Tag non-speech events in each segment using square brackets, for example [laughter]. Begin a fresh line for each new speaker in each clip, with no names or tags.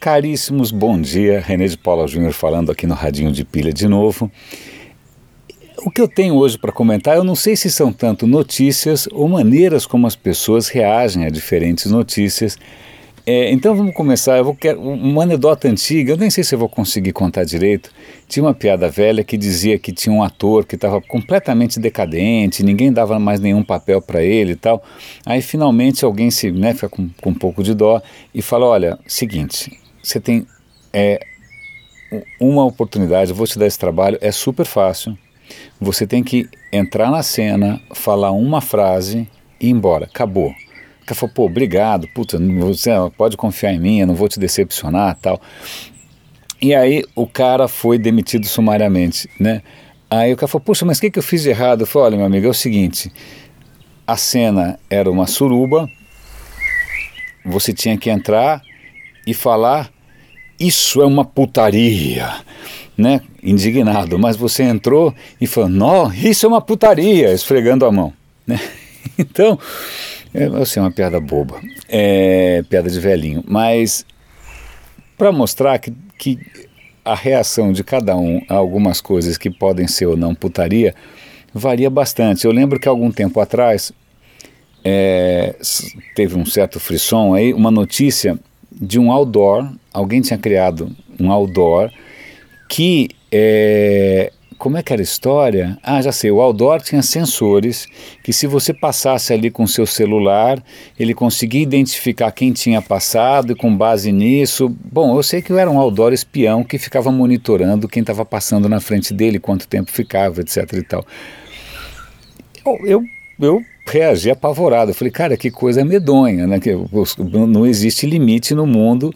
Caríssimos, bom dia. René de Paula Júnior falando aqui no Radinho de Pilha de novo. O que eu tenho hoje para comentar, eu não sei se são tanto notícias ou maneiras como as pessoas reagem a diferentes notícias. É, então vamos começar. Eu vou quero uma anedota antiga. Eu nem sei se eu vou conseguir contar direito. Tinha uma piada velha que dizia que tinha um ator que estava completamente decadente, ninguém dava mais nenhum papel para ele e tal. Aí finalmente alguém se né, fica com, com um pouco de dó e fala: olha, seguinte, você tem é, uma oportunidade, vou te dar esse trabalho, é super fácil. Você tem que entrar na cena, falar uma frase e ir embora. Acabou. O cara falou, pô, obrigado, puta, você pode confiar em mim, eu não vou te decepcionar tal. E aí o cara foi demitido sumariamente, né? Aí o cara falou, puxa, mas o que, que eu fiz de errado? Eu falei, olha, meu amigo, é o seguinte, a cena era uma suruba, você tinha que entrar e falar isso é uma putaria, né? Indignado, mas você entrou e falou, não, isso é uma putaria, esfregando a mão, né? [laughs] Então, é assim, uma piada boba, é, piada de velhinho, mas para mostrar que, que a reação de cada um a algumas coisas que podem ser ou não putaria varia bastante. Eu lembro que algum tempo atrás é, teve um certo frisson aí, uma notícia de um outdoor, alguém tinha criado um outdoor que é, como é que era a história? Ah, já sei, o outdoor tinha sensores que se você passasse ali com seu celular, ele conseguia identificar quem tinha passado e com base nisso, bom, eu sei que eu era um outdoor espião que ficava monitorando quem estava passando na frente dele, quanto tempo ficava, etc e tal. Eu, eu, eu reagi apavorado. Eu falei, cara, que coisa medonha, né? Que não existe limite no mundo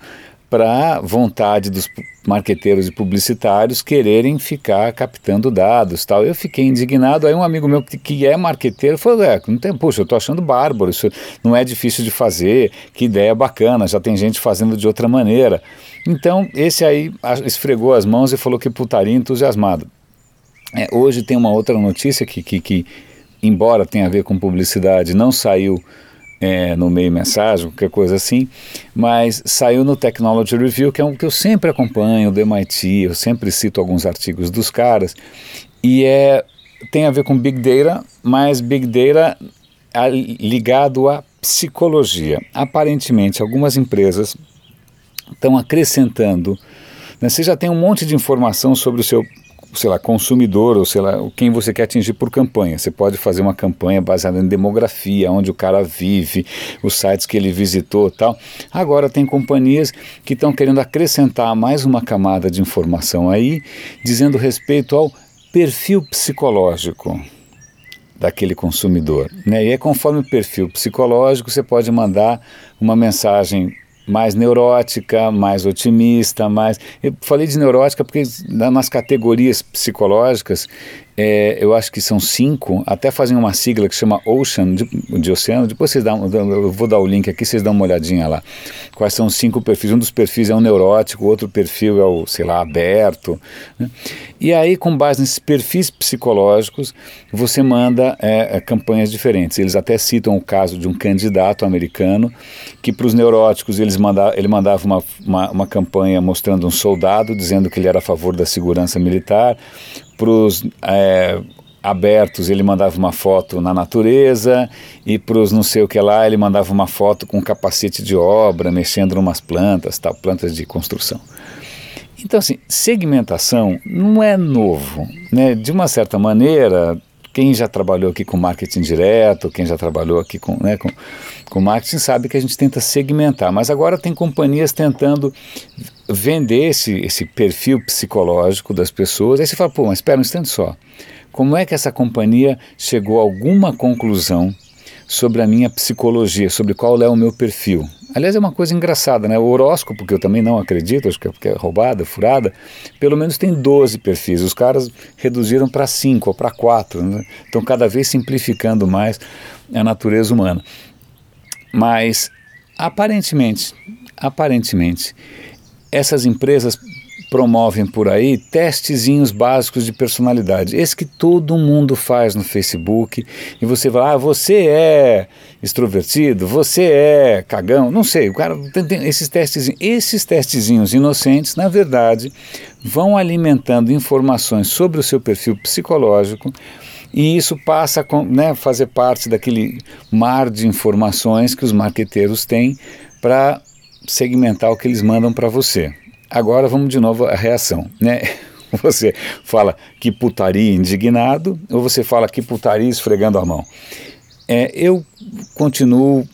para vontade dos marqueteiros e publicitários quererem ficar captando dados tal. Eu fiquei indignado, aí um amigo meu que, que é marqueteiro falou, é, não tem, puxa, eu estou achando bárbaro, isso não é difícil de fazer, que ideia bacana, já tem gente fazendo de outra maneira. Então, esse aí esfregou as mãos e falou que putaria entusiasmado. É, hoje tem uma outra notícia que, que, que embora tenha a ver com publicidade, não saiu é, no meio mensagem, qualquer coisa assim, mas saiu no Technology Review, que é um que eu sempre acompanho, do MIT, eu sempre cito alguns artigos dos caras, e é, tem a ver com Big Data, mas Big Data ligado à psicologia. Aparentemente, algumas empresas estão acrescentando. Né, você já tem um monte de informação sobre o seu sei lá, consumidor ou sei lá, quem você quer atingir por campanha. Você pode fazer uma campanha baseada em demografia, onde o cara vive, os sites que ele visitou tal. Agora tem companhias que estão querendo acrescentar mais uma camada de informação aí, dizendo respeito ao perfil psicológico daquele consumidor. Né? E é conforme o perfil psicológico, você pode mandar uma mensagem mais neurótica, mais otimista, mais. Eu falei de neurótica porque nas categorias psicológicas é, eu acho que são cinco, até fazem uma sigla que chama Ocean, de, de, oceano, depois vocês dão, eu vou dar o link aqui, vocês dão uma olhadinha lá. Quais são os cinco perfis? Um dos perfis é o neurótico, outro perfil é o, sei lá, aberto. Né? E aí, com base nesses perfis psicológicos, você manda é, é, campanhas diferentes. Eles até citam o caso de um candidato americano que para os neuróticos eles manda, ele mandava uma, uma, uma campanha mostrando um soldado, dizendo que ele era a favor da segurança militar para os é, abertos ele mandava uma foto na natureza e para os não sei o que lá ele mandava uma foto com um capacete de obra mexendo em umas plantas, tal, plantas de construção. Então assim, segmentação não é novo, né? De uma certa maneira, quem já trabalhou aqui com marketing direto, quem já trabalhou aqui com, né, com, com marketing sabe que a gente tenta segmentar, mas agora tem companhias tentando vender esse, esse perfil psicológico das pessoas. Aí você fala, pô, mas espera um instante só. Como é que essa companhia chegou a alguma conclusão sobre a minha psicologia, sobre qual é o meu perfil? Aliás, é uma coisa engraçada, né? O horóscopo, que eu também não acredito, acho que é, é roubada, furada, pelo menos tem 12 perfis. Os caras reduziram para 5 ou para 4. Né? Estão cada vez simplificando mais a natureza humana. Mas, aparentemente, aparentemente, essas empresas promovem por aí testezinhos básicos de personalidade. Esse que todo mundo faz no Facebook. E você vai, ah, você é extrovertido, você é cagão, não sei. O cara tem, tem esses testezinhos, esses testezinhos inocentes, na verdade, vão alimentando informações sobre o seu perfil psicológico. E isso passa a né, fazer parte daquele mar de informações que os marqueteiros têm para segmentar o que eles mandam para você. Agora vamos de novo à reação, né? [laughs] Você fala que putaria indignado ou você fala que putaria esfregando a mão? É, eu continuo,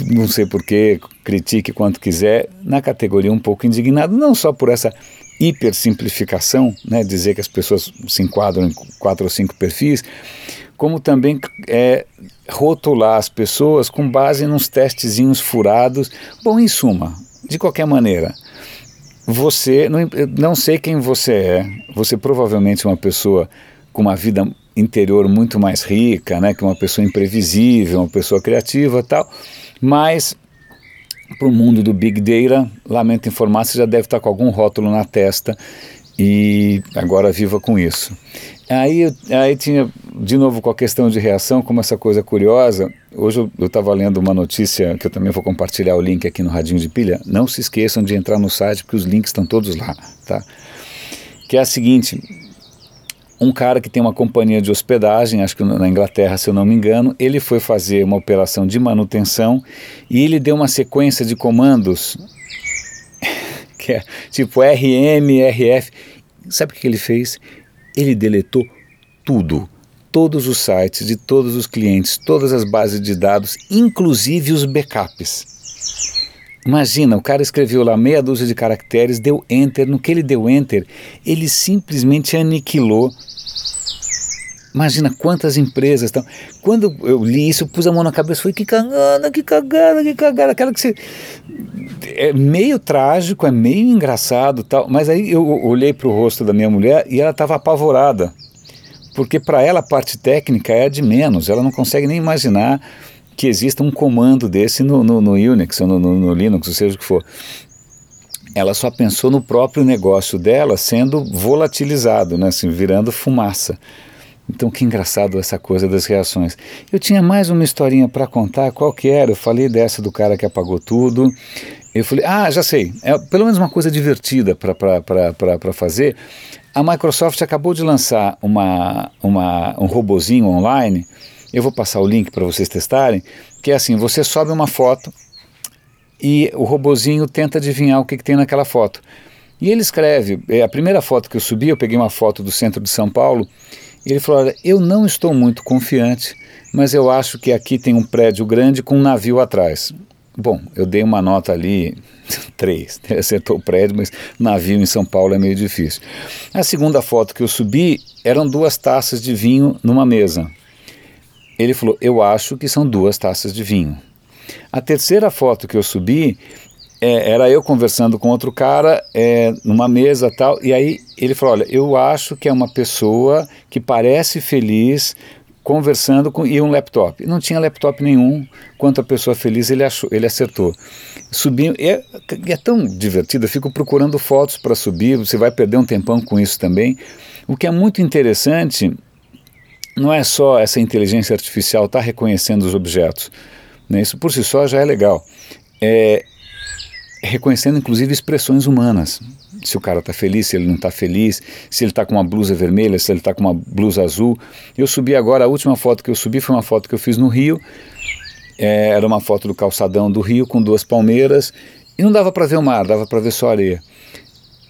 não sei porquê, critique quanto quiser, na categoria um pouco indignado, não só por essa hipersimplificação, né, dizer que as pessoas se enquadram em quatro ou cinco perfis, como também é, rotular as pessoas com base nos testezinhos furados. Bom, em suma, de qualquer maneira, você, não, não sei quem você é, você provavelmente é uma pessoa com uma vida interior muito mais rica, né, que uma pessoa imprevisível, uma pessoa criativa tal, mas para o mundo do Big Data, lamento informar, você já deve estar com algum rótulo na testa e agora viva com isso. Aí, aí tinha, de novo, com a questão de reação, como essa coisa curiosa, hoje eu estava lendo uma notícia que eu também vou compartilhar o link aqui no Radinho de Pilha, não se esqueçam de entrar no site porque os links estão todos lá, tá? Que é a seguinte, um cara que tem uma companhia de hospedagem, acho que na Inglaterra, se eu não me engano, ele foi fazer uma operação de manutenção e ele deu uma sequência de comandos [laughs] que é tipo RM, RF. Sabe o que ele fez? Ele deletou tudo. Todos os sites de todos os clientes, todas as bases de dados, inclusive os backups. Imagina, o cara escreveu lá meia dúzia de caracteres, deu enter, no que ele deu enter, ele simplesmente aniquilou. Imagina quantas empresas estão. Quando eu li isso, eu pus a mão na cabeça e falei: que cagada, que cagada, que cagada. Aquela que você. É meio trágico, é meio engraçado tal. Mas aí eu olhei para o rosto da minha mulher e ela estava apavorada. Porque para ela a parte técnica é a de menos. Ela não consegue nem imaginar que exista um comando desse no, no, no Unix ou no, no, Linux, ou seja o que for. Ela só pensou no próprio negócio dela sendo volatilizado, né, assim, virando fumaça. Então que engraçado essa coisa das reações. Eu tinha mais uma historinha para contar, qual que era? Eu falei dessa do cara que apagou tudo. Eu falei, ah, já sei, é pelo menos uma coisa divertida para fazer. A Microsoft acabou de lançar uma, uma, um robozinho online eu vou passar o link para vocês testarem, que é assim, você sobe uma foto e o robozinho tenta adivinhar o que, que tem naquela foto. E ele escreve, é, a primeira foto que eu subi, eu peguei uma foto do centro de São Paulo, e ele falou, olha, eu não estou muito confiante, mas eu acho que aqui tem um prédio grande com um navio atrás. Bom, eu dei uma nota ali, [laughs] três, acertou o prédio, mas navio em São Paulo é meio difícil. A segunda foto que eu subi eram duas taças de vinho numa mesa. Ele falou: Eu acho que são duas taças de vinho. A terceira foto que eu subi é, era eu conversando com outro cara é, numa mesa tal, e aí ele falou: Olha, eu acho que é uma pessoa que parece feliz conversando com e um laptop. Não tinha laptop nenhum. Quanto a pessoa feliz, ele achou, ele acertou. Subi, é, é tão divertido. Eu fico procurando fotos para subir. Você vai perder um tempão com isso também. O que é muito interessante não é só essa inteligência artificial estar tá reconhecendo os objetos, né? isso por si só já é legal. É, reconhecendo inclusive expressões humanas. Se o cara está feliz, se ele não está feliz, se ele está com uma blusa vermelha, se ele está com uma blusa azul. Eu subi agora, a última foto que eu subi foi uma foto que eu fiz no Rio. É, era uma foto do calçadão do Rio com duas palmeiras e não dava para ver o mar, dava para ver só areia.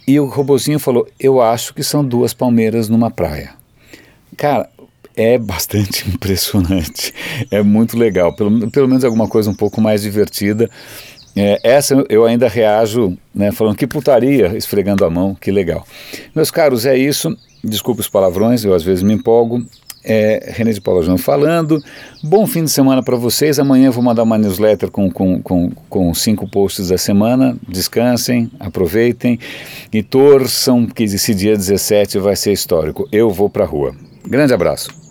E o robozinho falou: Eu acho que são duas palmeiras numa praia. Cara, é bastante [laughs] impressionante, é muito legal, pelo, pelo menos alguma coisa um pouco mais divertida. É, essa eu ainda reajo né, falando que putaria, esfregando a mão, que legal. Meus caros, é isso. Desculpe os palavrões, eu às vezes me empolgo. É, René de Paula João falando. Bom fim de semana para vocês. Amanhã vou mandar uma newsletter com, com, com, com cinco posts da semana. Descansem, aproveitem e torçam que esse dia 17 vai ser histórico. Eu vou para a rua. Grande abraço.